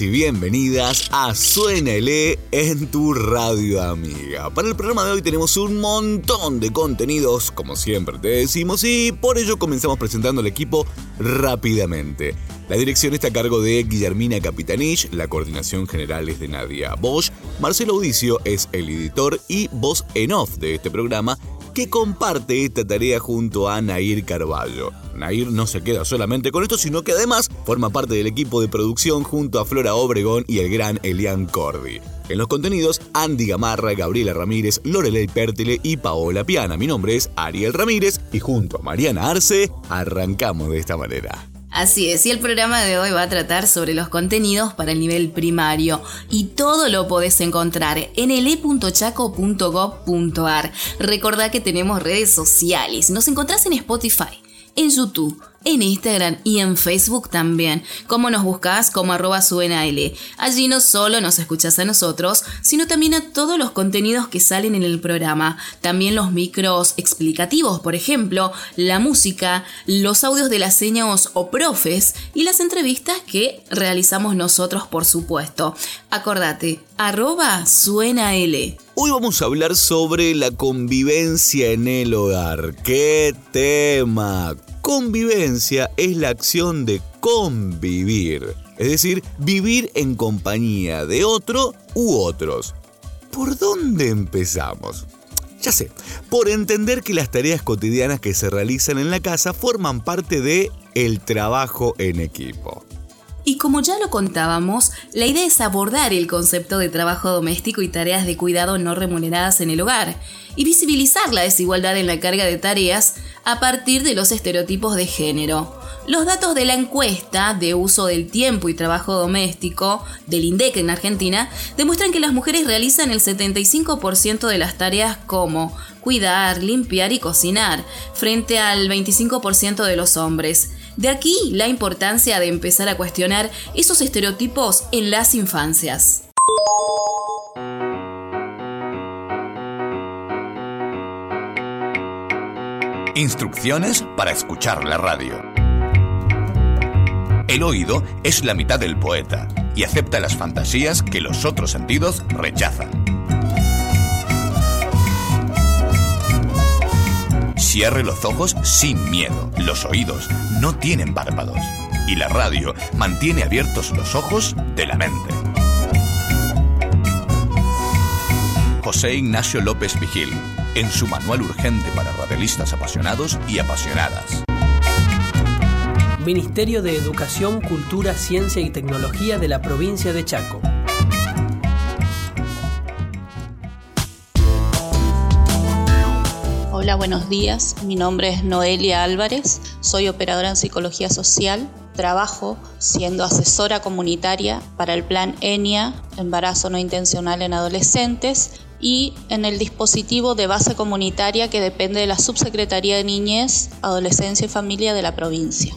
Y bienvenidas a Suénale en tu radio amiga. Para el programa de hoy tenemos un montón de contenidos, como siempre te decimos, y por ello comenzamos presentando al equipo rápidamente. La dirección está a cargo de Guillermina Capitanich, la coordinación general es de Nadia Bosch, Marcelo Audicio es el editor y voz en off de este programa comparte esta tarea junto a Nair Carballo. Nair no se queda solamente con esto, sino que además forma parte del equipo de producción junto a Flora Obregón y el gran Elian Cordy. En los contenidos, Andy Gamarra, Gabriela Ramírez, Lorelei Pértile y Paola Piana. Mi nombre es Ariel Ramírez y junto a Mariana Arce arrancamos de esta manera. Así es, y el programa de hoy va a tratar sobre los contenidos para el nivel primario y todo lo podés encontrar en ele.chaco.gov.ar. Recordá que tenemos redes sociales, nos encontrás en Spotify, en YouTube en Instagram y en Facebook también. Como nos buscas como arroba. Allí no solo nos escuchas a nosotros, sino también a todos los contenidos que salen en el programa. También los micros explicativos, por ejemplo, la música, los audios de las señas o profes y las entrevistas que realizamos nosotros, por supuesto. Acordate, arroba L. Hoy vamos a hablar sobre la convivencia en el hogar. ¡Qué tema! Convivencia es la acción de convivir, es decir, vivir en compañía de otro u otros. ¿Por dónde empezamos? Ya sé, por entender que las tareas cotidianas que se realizan en la casa forman parte de el trabajo en equipo. Y como ya lo contábamos, la idea es abordar el concepto de trabajo doméstico y tareas de cuidado no remuneradas en el hogar, y visibilizar la desigualdad en la carga de tareas a partir de los estereotipos de género. Los datos de la encuesta de uso del tiempo y trabajo doméstico del INDEC en Argentina demuestran que las mujeres realizan el 75% de las tareas como cuidar, limpiar y cocinar, frente al 25% de los hombres. De aquí la importancia de empezar a cuestionar esos estereotipos en las infancias. Instrucciones para escuchar la radio. El oído es la mitad del poeta y acepta las fantasías que los otros sentidos rechazan. Cierre los ojos sin miedo. Los oídos no tienen párpados. Y la radio mantiene abiertos los ojos de la mente. José Ignacio López Vigil, en su manual urgente para radialistas apasionados y apasionadas. Ministerio de Educación, Cultura, Ciencia y Tecnología de la provincia de Chaco. Hola, buenos días. Mi nombre es Noelia Álvarez. Soy operadora en psicología social. Trabajo siendo asesora comunitaria para el plan ENIA, embarazo no intencional en adolescentes, y en el dispositivo de base comunitaria que depende de la Subsecretaría de Niñez, Adolescencia y Familia de la provincia.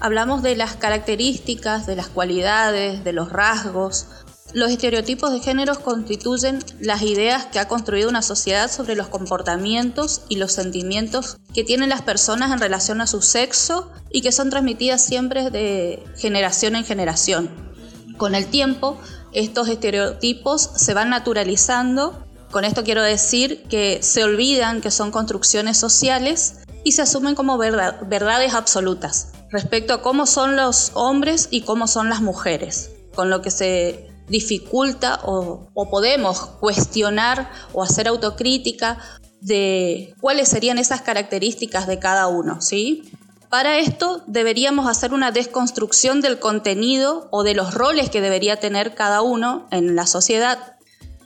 Hablamos de las características, de las cualidades, de los rasgos, los estereotipos de género constituyen las ideas que ha construido una sociedad sobre los comportamientos y los sentimientos que tienen las personas en relación a su sexo y que son transmitidas siempre de generación en generación. Con el tiempo, estos estereotipos se van naturalizando. Con esto quiero decir que se olvidan que son construcciones sociales y se asumen como verdades absolutas respecto a cómo son los hombres y cómo son las mujeres, con lo que se dificulta o, podemos cuestionar o hacer autocrítica de cuáles serían esas características de cada uno, ¿sí? Para esto deberíamos hacer una desconstrucción del contenido o de los roles que debería tener cada uno en la sociedad.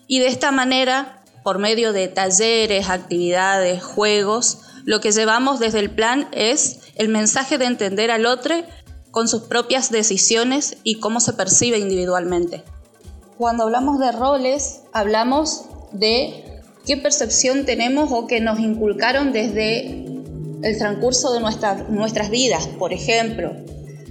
Y de esta manera, por medio de talleres, actividades, juegos, lo que llevamos desde el plan es el mensaje de entender al otro con sus propias decisiones y cómo se percibe individualmente. Cuando hablamos de roles, hablamos de qué percepción tenemos o que nos inculcaron desde el transcurso de nuestras vidas. Por ejemplo,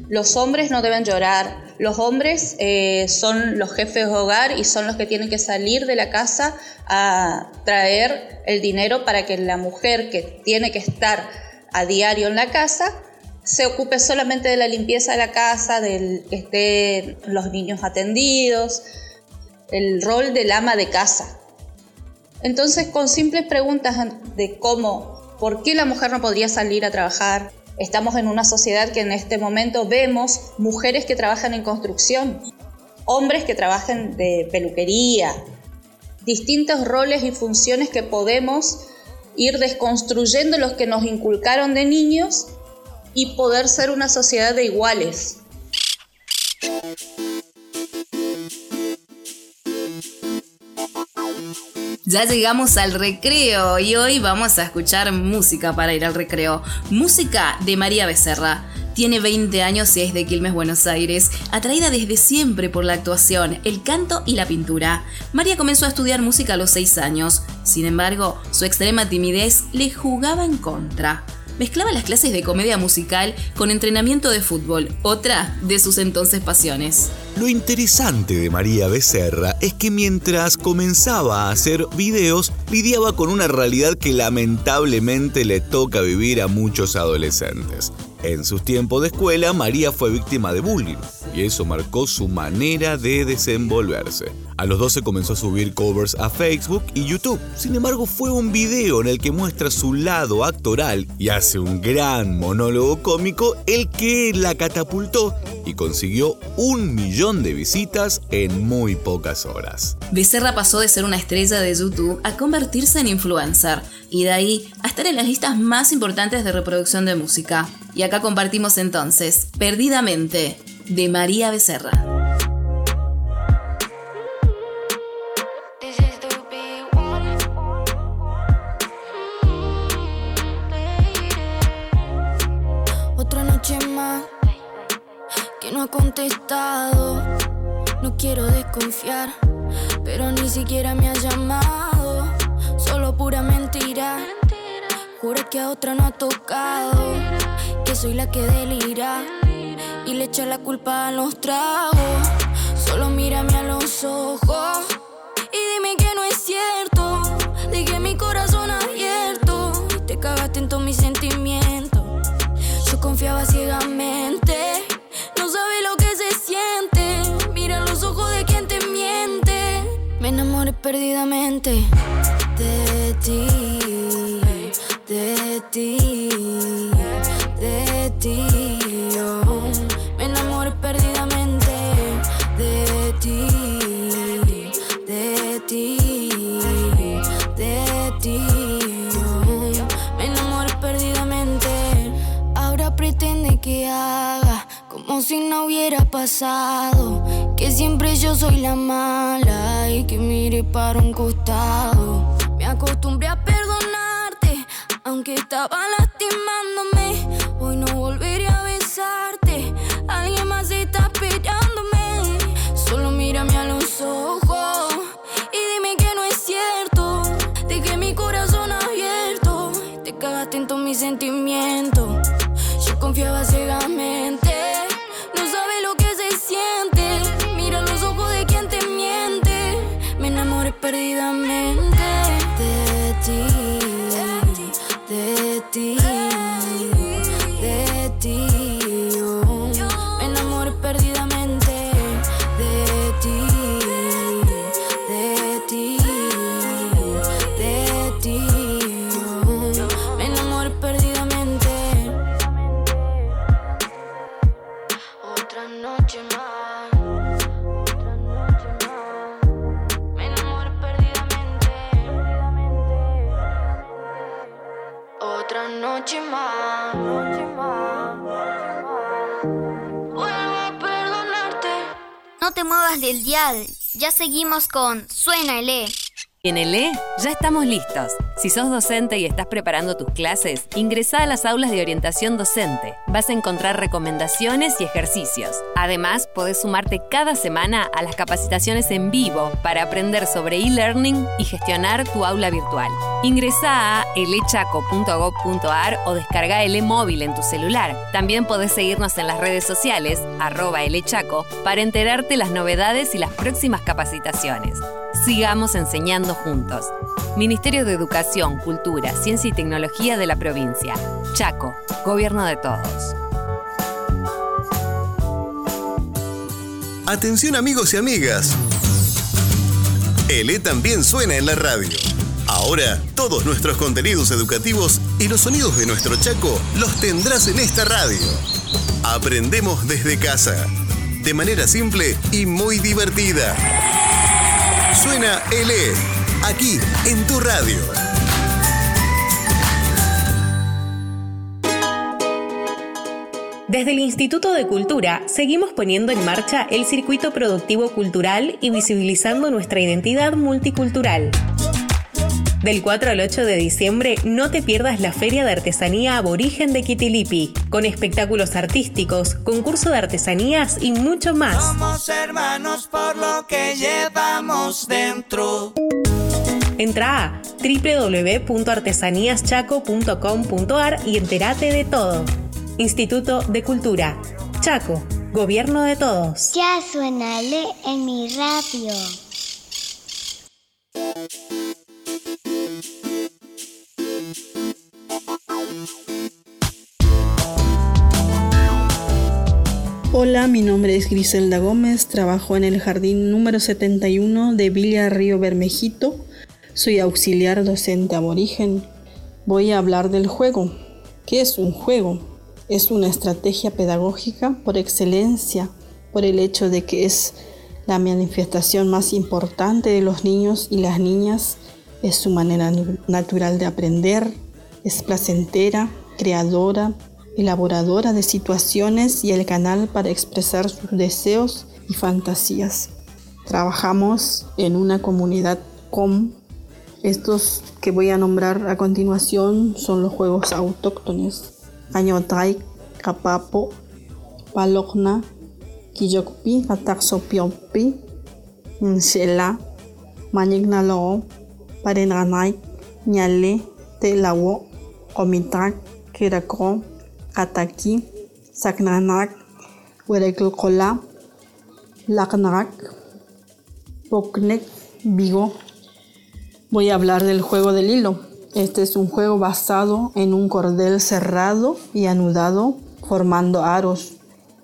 los hombres no deben llorar, los hombres eh, son los jefes de hogar y son los que tienen que salir de la casa a traer el dinero para que la mujer que tiene que estar a diario en la casa se ocupe solamente de la limpieza de la casa, del que estén los niños atendidos, el rol del ama de casa. Entonces, con simples preguntas de cómo, por qué la mujer no podría salir a trabajar, estamos en una sociedad que en este momento vemos mujeres que trabajan en construcción, hombres que trabajan de peluquería, distintos roles y funciones que podemos ir desconstruyendo los que nos inculcaron de niños y poder ser una sociedad de iguales. Ya llegamos al recreo y hoy vamos a escuchar música para ir al recreo. Música de María Becerra. Tiene 20 años y es de Quilmes, Buenos Aires, atraída desde siempre por la actuación, el canto y la pintura. María comenzó a estudiar música a los 6 años, sin embargo, su extrema timidez le jugaba en contra mezclaba las clases de comedia musical con entrenamiento de fútbol, otra de sus entonces pasiones. Lo interesante de María Becerra es que mientras comenzaba a hacer videos, lidiaba con una realidad que lamentablemente le toca vivir a muchos adolescentes. En sus tiempos de escuela, María fue víctima de bullying y eso marcó su manera de desenvolverse. A los 12 comenzó a subir covers a Facebook y YouTube. Sin embargo, fue un video en el que muestra su lado actoral y hace un gran monólogo cómico el que la catapultó y consiguió un millón de visitas en muy pocas horas. Becerra pasó de ser una estrella de YouTube a convertirse en influencer y de ahí a estar en las listas más importantes de reproducción de música. Y acá compartimos entonces, Perdidamente, de María Becerra. Otra noche más que no ha contestado. No quiero desconfiar, pero ni siquiera me ha llamado. Solo pura mentira. Jura que a otra no ha tocado soy la que delira y le echa la culpa a los tragos. Solo mírame a los ojos y dime que no es cierto. Dije mi corazón abierto te cagaste en todos mis sentimientos. Yo confiaba ciegamente, no sabe lo que se siente. Mira los ojos de quien te miente. Me enamoré perdidamente de ti, de ti de ti. Que siempre yo soy la mala y que mire para un costado. Me acostumbré a perdonarte, aunque estaba lastimándome Alguien más está esperándome. Solo mírame a los ojos y dime que no es cierto. Dejé mi corazón abierto. Te cagaste en todos mis sentimientos. Yo confiaba ciegamente. Ya seguimos con Suena el E. En el E ya estamos listos. Si sos docente y estás preparando tus clases, ingresá a las aulas de orientación docente. Vas a encontrar recomendaciones y ejercicios. Además, podés sumarte cada semana a las capacitaciones en vivo para aprender sobre e-learning y gestionar tu aula virtual. Ingresá a elechaco.gov.ar o descarga el móvil en tu celular. También podés seguirnos en las redes sociales, arroba elechaco, para enterarte las novedades y las próximas capacitaciones. Sigamos enseñando juntos. Ministerio de Educación, Cultura, Ciencia y Tecnología de la provincia. Chaco, Gobierno de Todos. Atención amigos y amigas. El E también suena en la radio. Ahora, todos nuestros contenidos educativos y los sonidos de nuestro Chaco los tendrás en esta radio. Aprendemos desde casa, de manera simple y muy divertida. Suena el E, aquí en tu radio. Desde el Instituto de Cultura seguimos poniendo en marcha el circuito productivo cultural y visibilizando nuestra identidad multicultural. Del 4 al 8 de diciembre no te pierdas la Feria de Artesanía Aborigen de Kitilipi, con espectáculos artísticos, concurso de artesanías y mucho más. Somos hermanos por lo que llevamos dentro. Entra a www.artesaníaschaco.com.ar y entérate de todo. Instituto de Cultura. Chaco. Gobierno de todos. Ya suena le en mi radio. Hola, mi nombre es Griselda Gómez, trabajo en el jardín número 71 de Villa Río Bermejito. Soy auxiliar docente aborigen. Voy a hablar del juego. ¿Qué es un juego? Es una estrategia pedagógica por excelencia, por el hecho de que es la manifestación más importante de los niños y las niñas. Es su manera natural de aprender, es placentera, creadora, elaboradora de situaciones y el canal para expresar sus deseos y fantasías. Trabajamos en una comunidad com. Estos que voy a nombrar a continuación son los juegos autóctones. Añotay, Capapo, Palokna, Quillocpi, Ataxopiopi, Nshela, Manignalo, Parenanay, Ñale, Telawo, Comitak, Kirako, Kataki, Saknanak, Huerecolcola, Lacnac, Pocnec, Vigo. Voy a hablar del juego del hilo. Este es un juego basado en un cordel cerrado y anudado formando aros.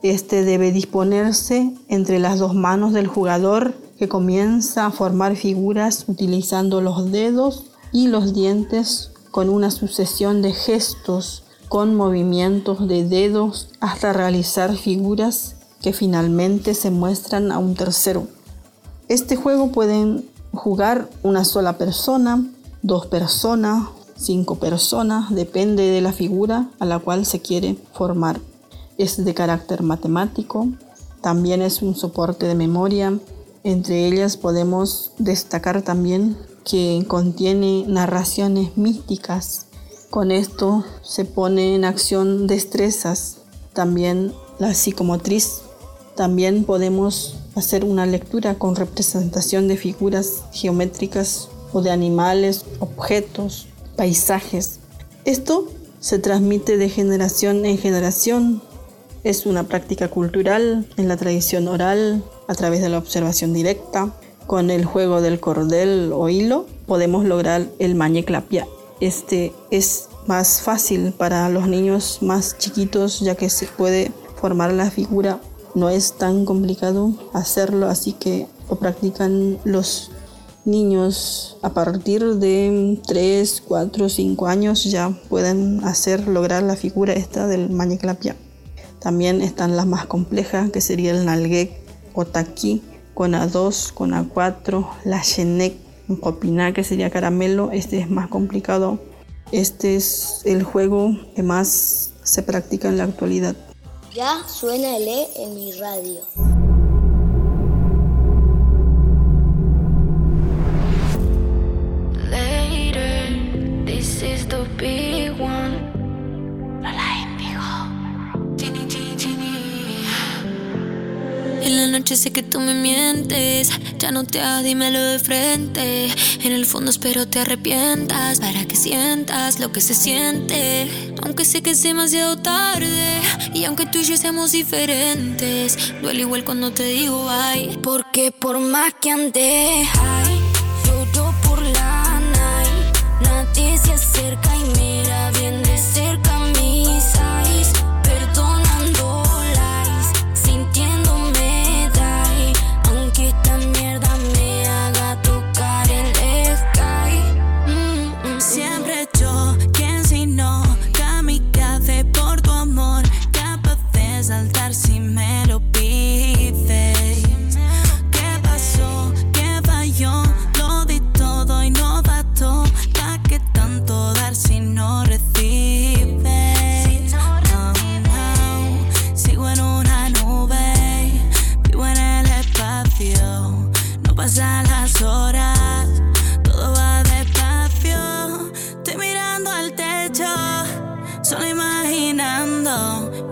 Este debe disponerse entre las dos manos del jugador que comienza a formar figuras utilizando los dedos y los dientes con una sucesión de gestos con movimientos de dedos hasta realizar figuras que finalmente se muestran a un tercero. Este juego pueden jugar una sola persona, dos personas, cinco personas, depende de la figura a la cual se quiere formar. Es de carácter matemático, también es un soporte de memoria. Entre ellas podemos destacar también que contiene narraciones místicas. Con esto se pone en acción destrezas, también la psicomotriz. También podemos hacer una lectura con representación de figuras geométricas o de animales, objetos, paisajes. Esto se transmite de generación en generación. Es una práctica cultural en la tradición oral a través de la observación directa. Con el juego del cordel o hilo podemos lograr el mañeclapia. Este es más fácil para los niños más chiquitos ya que se puede formar la figura. No es tan complicado hacerlo, así que lo practican los niños a partir de 3, 4, 5 años ya pueden hacer lograr la figura esta del mañeclapia. También están las más complejas que sería el nalguec o taqui con A2, con A4, la chenek, copiná que sería caramelo, este es más complicado. Este es el juego que más se practica en la actualidad. Ya suena el E en mi radio. Noche sé que tú me mientes, ya no te hagas, dímelo de frente. En el fondo espero te arrepientas para que sientas lo que se siente. Aunque sé que es demasiado tarde y aunque tú y yo seamos diferentes, duele igual cuando te digo ay. Porque por más que ande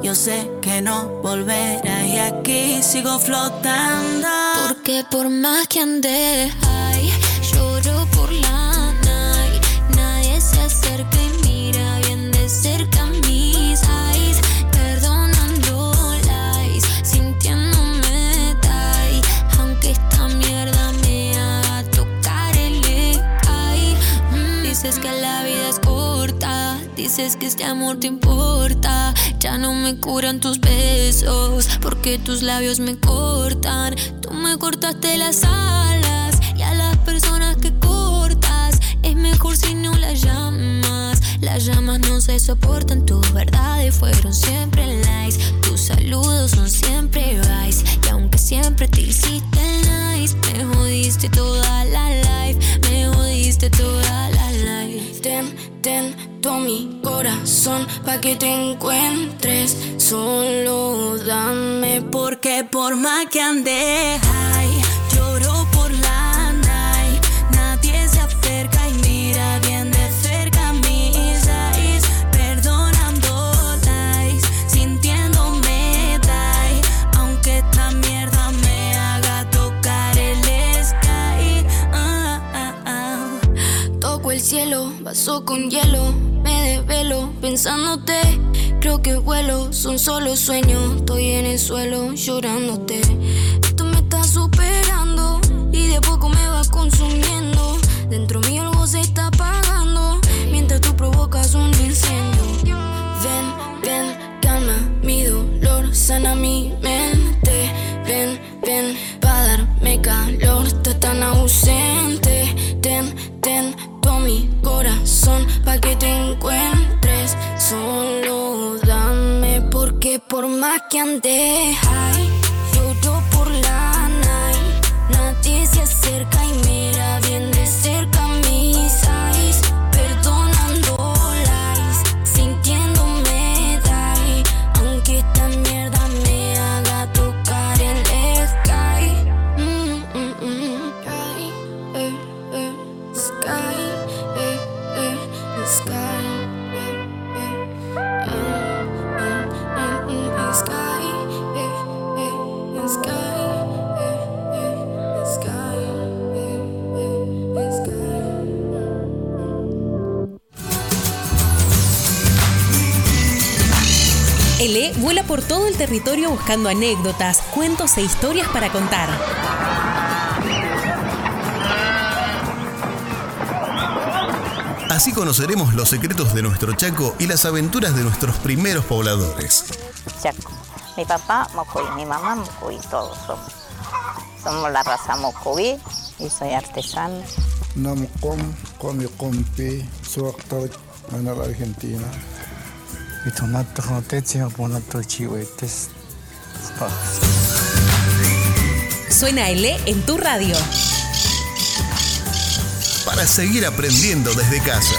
Yo sé que no volverás y aquí sigo flotando. Porque por más que ande dices que este amor te importa. Ya no me curan tus besos, porque tus labios me cortan. Tú me cortaste las alas y a las personas que cortas es mejor si no las llamas. Las llamas no se soportan, tus verdades fueron siempre lies. Tus saludos son siempre vice. Y aunque siempre te hiciste nice, me jodiste toda la life. Me jodiste toda la todo mi corazón pa' que te encuentres. Solo dame Porque por más que ande lloro por vaso con hielo, me desvelo pensándote. Creo que vuelo, son solo sueños. Estoy en el suelo llorándote. Esto me está superando y de poco me va consumiendo. Dentro mío algo se está apagando mientras tú provocas un incendio. Ven, ven, calma mi dolor, sana mi mente. Ven, ven, pa' darme calor, estás tan ausente. Por más que ande Vuela por todo el territorio buscando anécdotas, cuentos e historias para contar. Así conoceremos los secretos de nuestro Chaco y las aventuras de nuestros primeros pobladores. Chaco. Mi papá Mocoví, mi mamá Mocoví, todos somos. Somos la raza Mocoví y soy artesano. Namcom, Comi Compi, Suactor, en la Argentina. Chihuetes. Suena Ele en tu radio. Para seguir aprendiendo desde casa.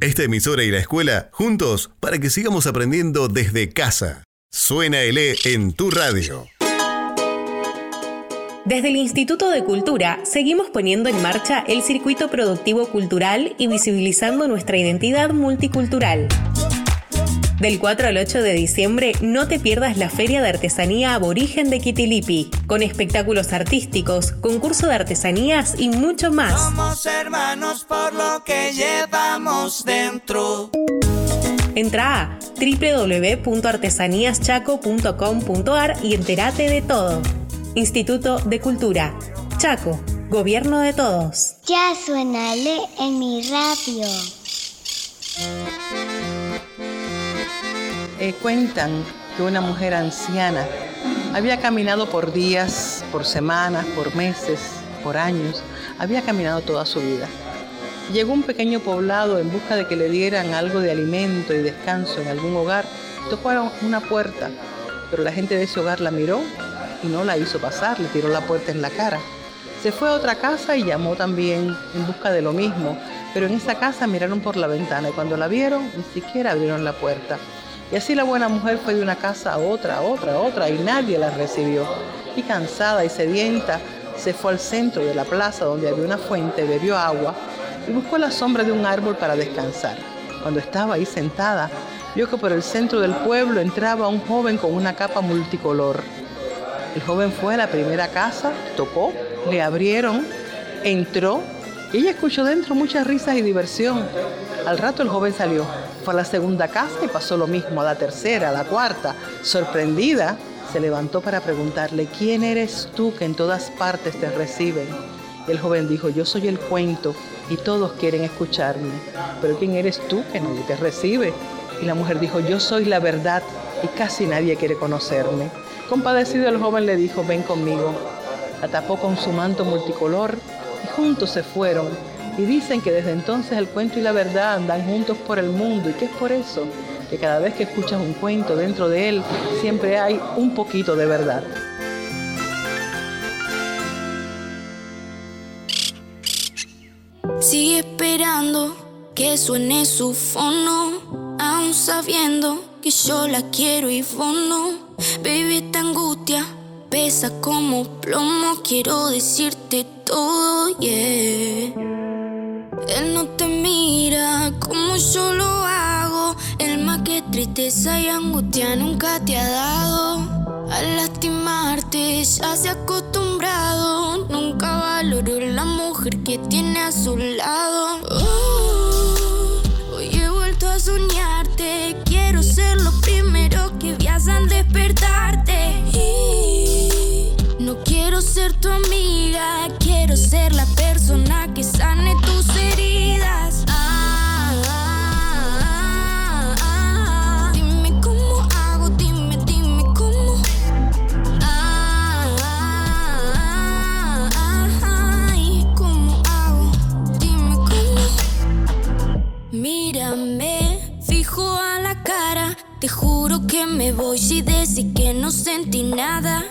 Esta emisora y la escuela juntos para que sigamos aprendiendo desde casa. Suena el E en tu radio. Desde el Instituto de Cultura seguimos poniendo en marcha el circuito productivo cultural y visibilizando nuestra identidad multicultural. Del 4 al 8 de diciembre no te pierdas la Feria de Artesanía Aborigen de Kitilipi, con espectáculos artísticos, concurso de artesanías y mucho más. Somos hermanos por lo que llevamos dentro. Entra a www.artesaníaschaco.com.ar y entérate de todo. Instituto de Cultura. Chaco. Gobierno de todos. Ya suena le en mi radio. Eh, cuentan que una mujer anciana había caminado por días, por semanas, por meses, por años, había caminado toda su vida. Llegó a un pequeño poblado en busca de que le dieran algo de alimento y descanso en algún hogar. Tocó a una puerta, pero la gente de ese hogar la miró y no la hizo pasar, le tiró la puerta en la cara. Se fue a otra casa y llamó también en busca de lo mismo, pero en esa casa miraron por la ventana y cuando la vieron ni siquiera abrieron la puerta. Y así la buena mujer fue de una casa a otra, a otra, a otra, y nadie la recibió. Y cansada y sedienta, se fue al centro de la plaza donde había una fuente, bebió agua y buscó la sombra de un árbol para descansar. Cuando estaba ahí sentada, vio que por el centro del pueblo entraba un joven con una capa multicolor. El joven fue a la primera casa, tocó, le abrieron, entró y ella escuchó dentro muchas risas y diversión. Al rato el joven salió, fue a la segunda casa y pasó lo mismo, a la tercera, a la cuarta. Sorprendida, se levantó para preguntarle, ¿quién eres tú que en todas partes te reciben? El joven dijo, yo soy el cuento y todos quieren escucharme, pero ¿quién eres tú que nadie te recibe? Y la mujer dijo, yo soy la verdad y casi nadie quiere conocerme. Compadecido el joven le dijo, ven conmigo. La tapó con su manto multicolor y juntos se fueron. Y dicen que desde entonces el cuento y la verdad andan juntos por el mundo. ¿Y qué es por eso? Que cada vez que escuchas un cuento dentro de él, siempre hay un poquito de verdad. Sigue esperando que suene su fono, aún sabiendo que yo la quiero y vos no. Baby, pesa como plomo, quiero decirte todo, yeah. Él no te mira como yo lo hago, el más que tristeza y angustia nunca te ha dado. Al lastimarte ya se ha acostumbrado, nunca valoró la mujer que tiene a su lado. Oh, hoy he vuelto a soñarte, quiero ser lo primero que veas al despertarte. Quiero ser tu amiga, quiero ser la persona que sane tus heridas. Ah, ah, ah, ah. Dime cómo hago, dime, dime cómo. Ah, ah, ah, ay, ¿cómo hago? Dime cómo. Mírame, fijo a la cara. Te juro que me voy si decís que no sentí nada.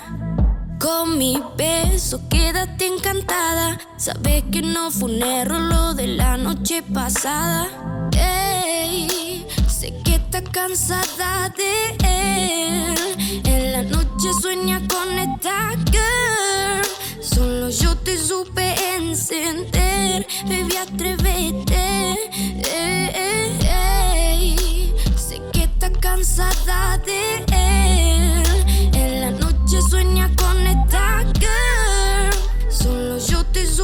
Con mi beso quédate encantada. Sabes que no fue un error lo de la noche pasada. Ey, sé que está cansada de él. En la noche sueña con esta girl. Solo yo te supe encender. Baby, atrévete. Ey, ey, ey. Sé que está cansada de él.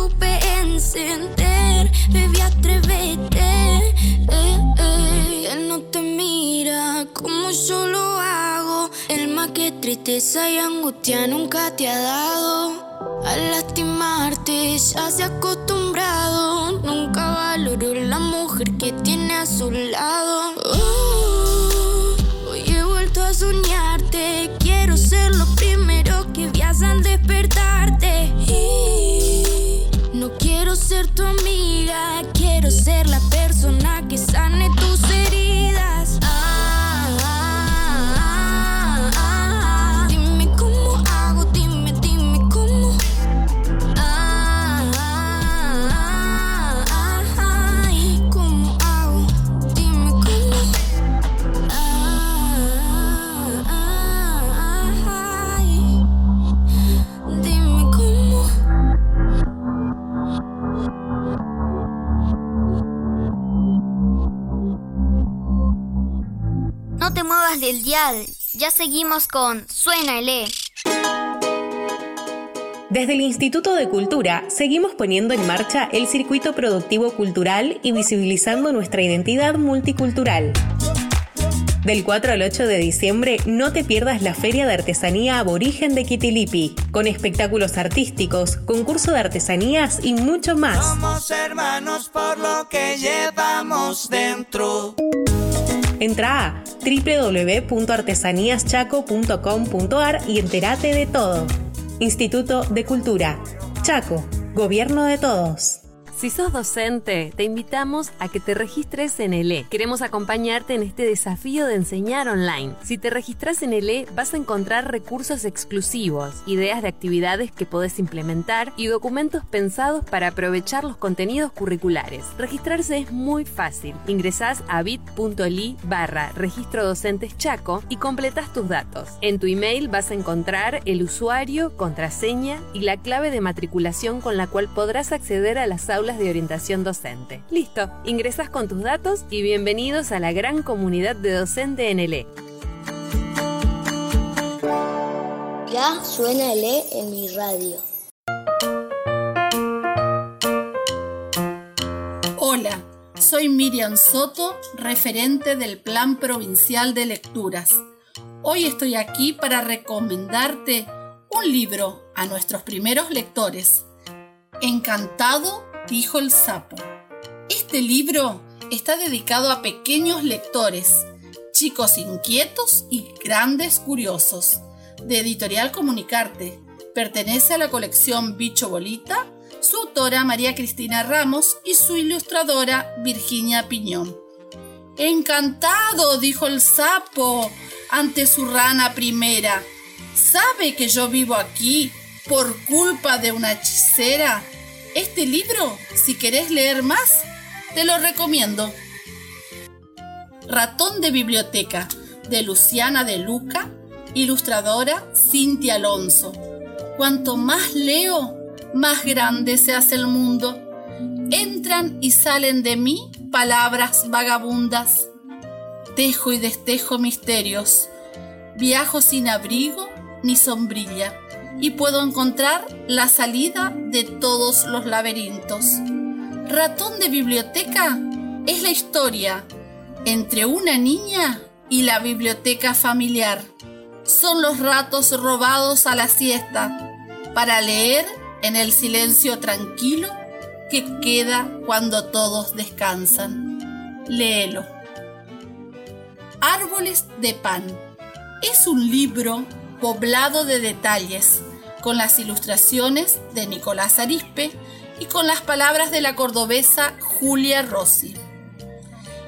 Supe encender. Baby, atrévete. Ey, ey. Él no te mira como yo lo hago. El más que tristeza y angustia nunca te ha dado. Al lastimarte ya se ha acostumbrado. Nunca valoró la mujer que tiene a su lado. Oh, ser tu amiga. Quiero ser la persona Del dial. Ya seguimos con Suena E. Desde el Instituto de Cultura seguimos poniendo en marcha el circuito productivo cultural y visibilizando nuestra identidad multicultural. Del 4 al 8 de diciembre no te pierdas la Feria de Artesanía Aborigen de Kitilipi, con espectáculos artísticos, concurso de artesanías y mucho más. Somos hermanos por lo que llevamos dentro. Entra a www.artesaníaschaco.com.ar y entérate de todo. Instituto de Cultura. Chaco. Gobierno de todos. Si sos docente, te invitamos a que te registres en el E. Queremos acompañarte en este desafío de enseñar online. Si te registras en el E, vas a encontrar recursos exclusivos, ideas de actividades que podés implementar y documentos pensados para aprovechar los contenidos curriculares. Registrarse es muy fácil. Ingresás a bit.ly barra registro docentes Chaco y completas tus datos. En tu email vas a encontrar el usuario, contraseña y la clave de matriculación con la cual podrás acceder a las aulas de orientación docente. Listo, ingresas con tus datos y bienvenidos a la gran comunidad de docente en el E. Ya suena el E en mi radio. Hola, soy Miriam Soto, referente del Plan Provincial de Lecturas. Hoy estoy aquí para recomendarte un libro a nuestros primeros lectores. Encantado, dijo el sapo. Este libro está dedicado a pequeños lectores, chicos inquietos y grandes curiosos, de Editorial Comunicarte. Pertenece a la colección Bicho Bolita, su autora María Cristina Ramos y su ilustradora Virginia Piñón. Encantado, dijo el sapo ante su rana primera. ¿Sabe que yo vivo aquí por culpa de una hechicera? Este libro, si querés leer más, te lo recomiendo. Ratón de Biblioteca, de Luciana de Luca, ilustradora Cintia Alonso. Cuanto más leo, más grande se hace el mundo. Entran y salen de mí palabras vagabundas. Tejo y destejo misterios. Viajo sin abrigo ni sombrilla y puedo encontrar la salida de todos los laberintos. Ratón de biblioteca es la historia entre una niña y la biblioteca familiar. Son los ratos robados a la siesta para leer en el silencio tranquilo que queda cuando todos descansan. Léelo. Árboles de pan. Es un libro poblado de detalles, con las ilustraciones de Nicolás Arispe y con las palabras de la cordobesa Julia Rossi.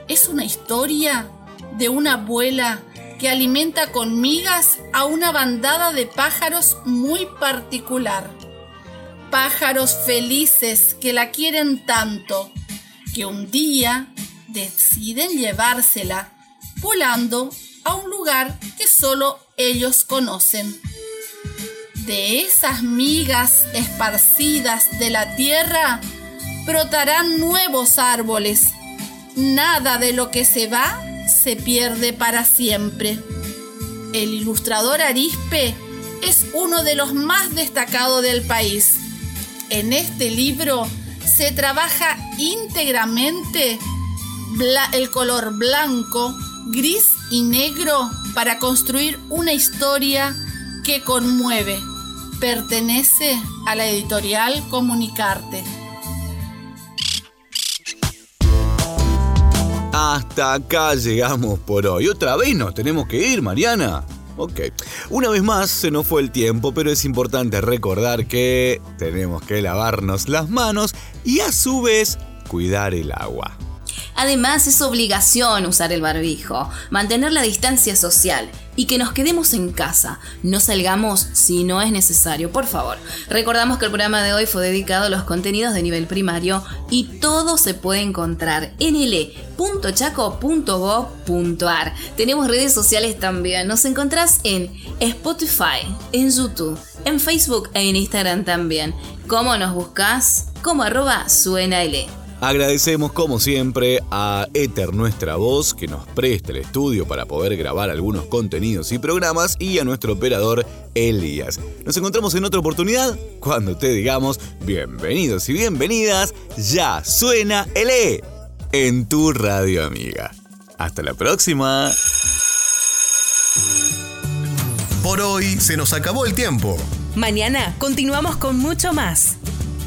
Es una historia de una abuela que alimenta con migas a una bandada de pájaros muy particular. Pájaros felices que la quieren tanto que un día deciden llevársela volando a un lugar que solo ellos conocen. De esas migas esparcidas de la tierra brotarán nuevos árboles. Nada de lo que se va se pierde para siempre. El ilustrador Arispe es uno de los más destacados del país. En este libro se trabaja íntegramente el color blanco, gris y negro para construir una historia que conmueve. Pertenece a la editorial Comunicarte. Hasta acá llegamos por hoy. Otra vez nos tenemos que ir, Mariana. Ok. Una vez más se nos fue el tiempo, pero es importante recordar que tenemos que lavarnos las manos y a su vez cuidar el agua. Además, es obligación usar el barbijo, mantener la distancia social y que nos quedemos en casa. No salgamos si no es necesario, por favor. Recordamos que el programa de hoy fue dedicado a los contenidos de nivel primario y todo se puede encontrar en le.chaco.gov.ar. Tenemos redes sociales también. Nos encontrás en Spotify, en YouTube, en Facebook e en Instagram también. ¿Cómo nos buscas? Como arroba suena L. Agradecemos como siempre a Ether Nuestra Voz que nos presta el estudio para poder grabar algunos contenidos y programas y a nuestro operador Elías. Nos encontramos en otra oportunidad cuando te digamos bienvenidos y bienvenidas, ya suena el E en tu radio amiga. Hasta la próxima. Por hoy se nos acabó el tiempo. Mañana continuamos con mucho más.